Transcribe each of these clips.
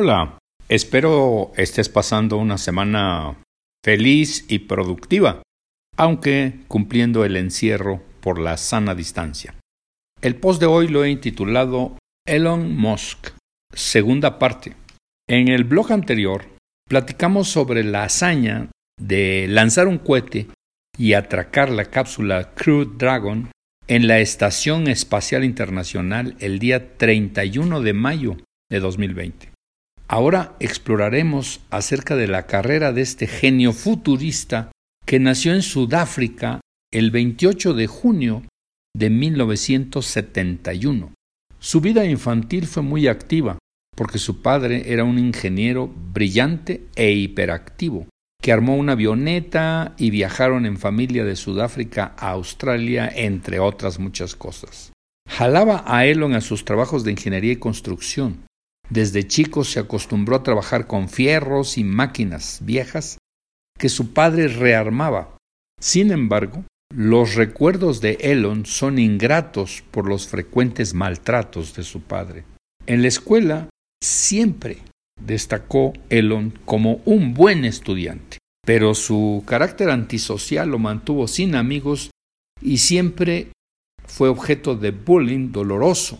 Hola, espero estés pasando una semana feliz y productiva, aunque cumpliendo el encierro por la sana distancia. El post de hoy lo he intitulado Elon Musk, segunda parte. En el blog anterior platicamos sobre la hazaña de lanzar un cohete y atracar la cápsula Crew Dragon en la Estación Espacial Internacional el día 31 de mayo de 2020. Ahora exploraremos acerca de la carrera de este genio futurista que nació en Sudáfrica el 28 de junio de 1971. Su vida infantil fue muy activa porque su padre era un ingeniero brillante e hiperactivo, que armó una avioneta y viajaron en familia de Sudáfrica a Australia, entre otras muchas cosas. Jalaba a Elon a sus trabajos de ingeniería y construcción, desde chico se acostumbró a trabajar con fierros y máquinas viejas que su padre rearmaba. Sin embargo, los recuerdos de Elon son ingratos por los frecuentes maltratos de su padre. En la escuela siempre destacó Elon como un buen estudiante, pero su carácter antisocial lo mantuvo sin amigos y siempre fue objeto de bullying doloroso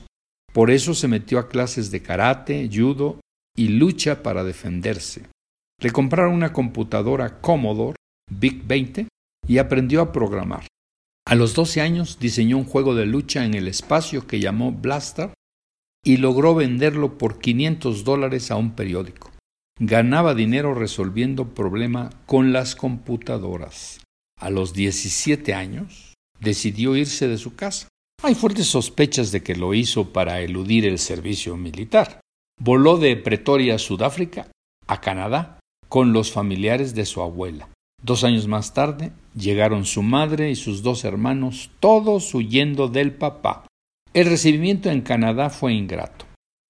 por eso se metió a clases de karate, judo y lucha para defenderse. Le compraron una computadora Commodore Big 20 y aprendió a programar. A los 12 años diseñó un juego de lucha en el espacio que llamó Blaster y logró venderlo por 500 dólares a un periódico. Ganaba dinero resolviendo problemas con las computadoras. A los 17 años decidió irse de su casa hay fuertes sospechas de que lo hizo para eludir el servicio militar. Voló de Pretoria, Sudáfrica, a Canadá, con los familiares de su abuela. Dos años más tarde llegaron su madre y sus dos hermanos, todos huyendo del papá. El recibimiento en Canadá fue ingrato.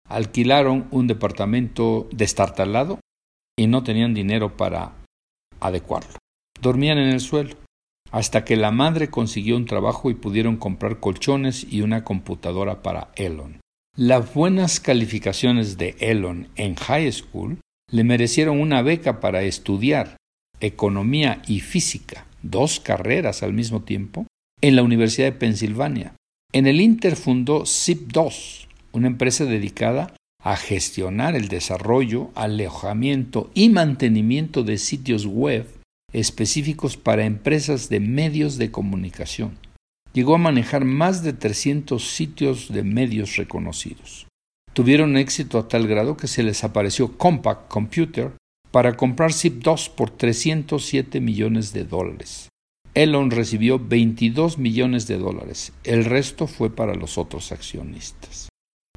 Alquilaron un departamento destartalado y no tenían dinero para adecuarlo. Dormían en el suelo hasta que la madre consiguió un trabajo y pudieron comprar colchones y una computadora para Elon. Las buenas calificaciones de Elon en high school le merecieron una beca para estudiar economía y física, dos carreras al mismo tiempo, en la Universidad de Pensilvania. En el Inter fundó ZIP2, una empresa dedicada a gestionar el desarrollo, alojamiento y mantenimiento de sitios web específicos para empresas de medios de comunicación. Llegó a manejar más de 300 sitios de medios reconocidos. Tuvieron éxito a tal grado que se les apareció Compact Computer para comprar ZIP2 por 307 millones de dólares. Elon recibió 22 millones de dólares, el resto fue para los otros accionistas.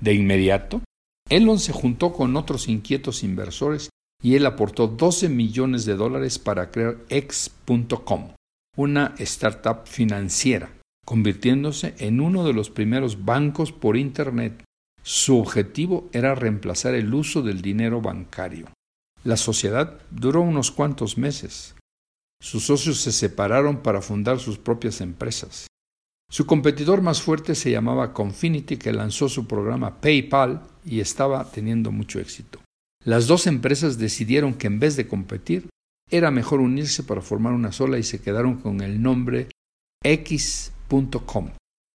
De inmediato, Elon se juntó con otros inquietos inversores y él aportó 12 millones de dólares para crear X.com, una startup financiera, convirtiéndose en uno de los primeros bancos por Internet. Su objetivo era reemplazar el uso del dinero bancario. La sociedad duró unos cuantos meses. Sus socios se separaron para fundar sus propias empresas. Su competidor más fuerte se llamaba Confinity, que lanzó su programa PayPal y estaba teniendo mucho éxito. Las dos empresas decidieron que en vez de competir, era mejor unirse para formar una sola y se quedaron con el nombre X.com,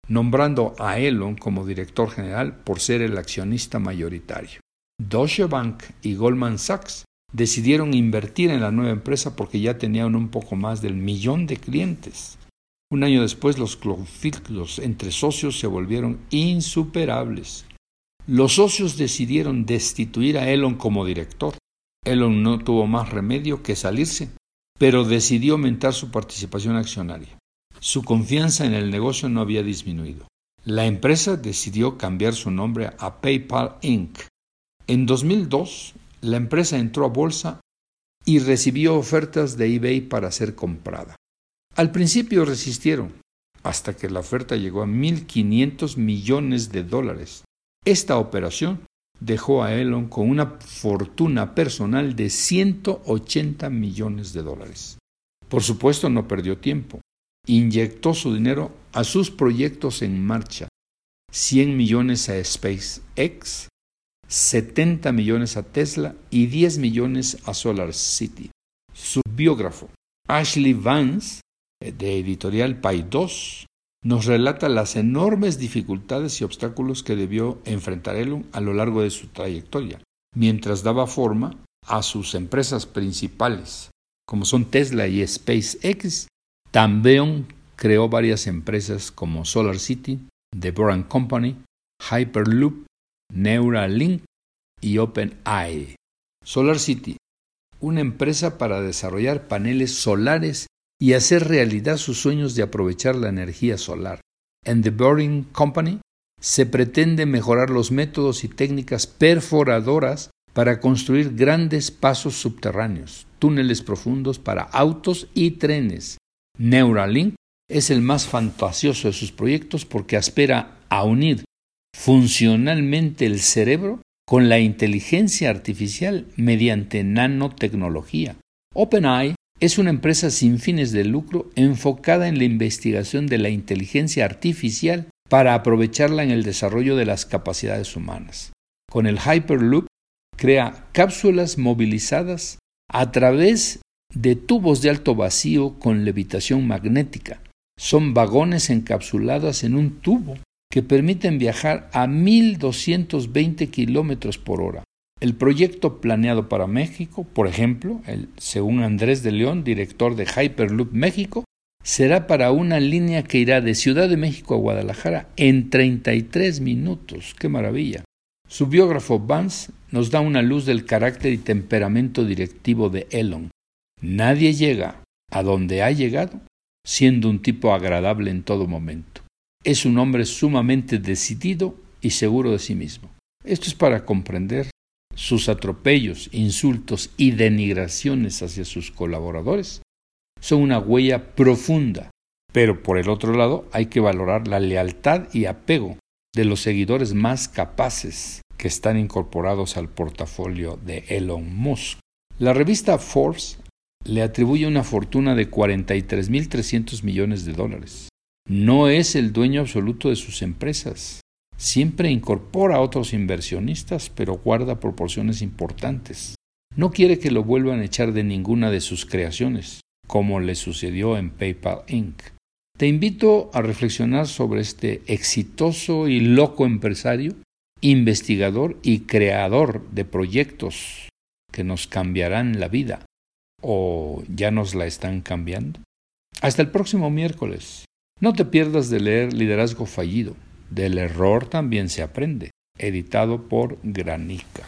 nombrando a Elon como director general por ser el accionista mayoritario. Deutsche Bank y Goldman Sachs decidieron invertir en la nueva empresa porque ya tenían un poco más del millón de clientes. Un año después los conflictos entre socios se volvieron insuperables. Los socios decidieron destituir a Elon como director. Elon no tuvo más remedio que salirse, pero decidió aumentar su participación accionaria. Su confianza en el negocio no había disminuido. La empresa decidió cambiar su nombre a PayPal Inc. En 2002, la empresa entró a bolsa y recibió ofertas de eBay para ser comprada. Al principio resistieron, hasta que la oferta llegó a 1.500 millones de dólares. Esta operación dejó a Elon con una fortuna personal de 180 millones de dólares. Por supuesto, no perdió tiempo. Inyectó su dinero a sus proyectos en marcha. 100 millones a SpaceX, 70 millones a Tesla y 10 millones a Solar City. Su biógrafo, Ashley Vance, de editorial 2, nos relata las enormes dificultades y obstáculos que debió enfrentar Elon a lo largo de su trayectoria, mientras daba forma a sus empresas principales, como son Tesla y SpaceX. También creó varias empresas como Solar City, The Boran Company, Hyperloop, Neuralink y OpenAI. Solar City, una empresa para desarrollar paneles solares y hacer realidad sus sueños de aprovechar la energía solar. En The Boring Company se pretende mejorar los métodos y técnicas perforadoras para construir grandes pasos subterráneos, túneles profundos para autos y trenes. Neuralink es el más fantasioso de sus proyectos porque aspira a unir funcionalmente el cerebro con la inteligencia artificial mediante nanotecnología. OpenAI es una empresa sin fines de lucro enfocada en la investigación de la inteligencia artificial para aprovecharla en el desarrollo de las capacidades humanas. Con el Hyperloop crea cápsulas movilizadas a través de tubos de alto vacío con levitación magnética. Son vagones encapsulados en un tubo que permiten viajar a 1.220 kilómetros por hora. El proyecto planeado para México, por ejemplo, el, según Andrés de León, director de Hyperloop México, será para una línea que irá de Ciudad de México a Guadalajara en 33 minutos. ¡Qué maravilla! Su biógrafo Vance nos da una luz del carácter y temperamento directivo de Elon. Nadie llega a donde ha llegado siendo un tipo agradable en todo momento. Es un hombre sumamente decidido y seguro de sí mismo. Esto es para comprender sus atropellos, insultos y denigraciones hacia sus colaboradores. Son una huella profunda, pero por el otro lado hay que valorar la lealtad y apego de los seguidores más capaces que están incorporados al portafolio de Elon Musk. La revista Forbes le atribuye una fortuna de 43.300 millones de dólares. No es el dueño absoluto de sus empresas. Siempre incorpora a otros inversionistas, pero guarda proporciones importantes. No quiere que lo vuelvan a echar de ninguna de sus creaciones, como le sucedió en PayPal Inc. Te invito a reflexionar sobre este exitoso y loco empresario, investigador y creador de proyectos que nos cambiarán la vida o ya nos la están cambiando. Hasta el próximo miércoles. No te pierdas de leer Liderazgo Fallido. Del error también se aprende. Editado por Granica.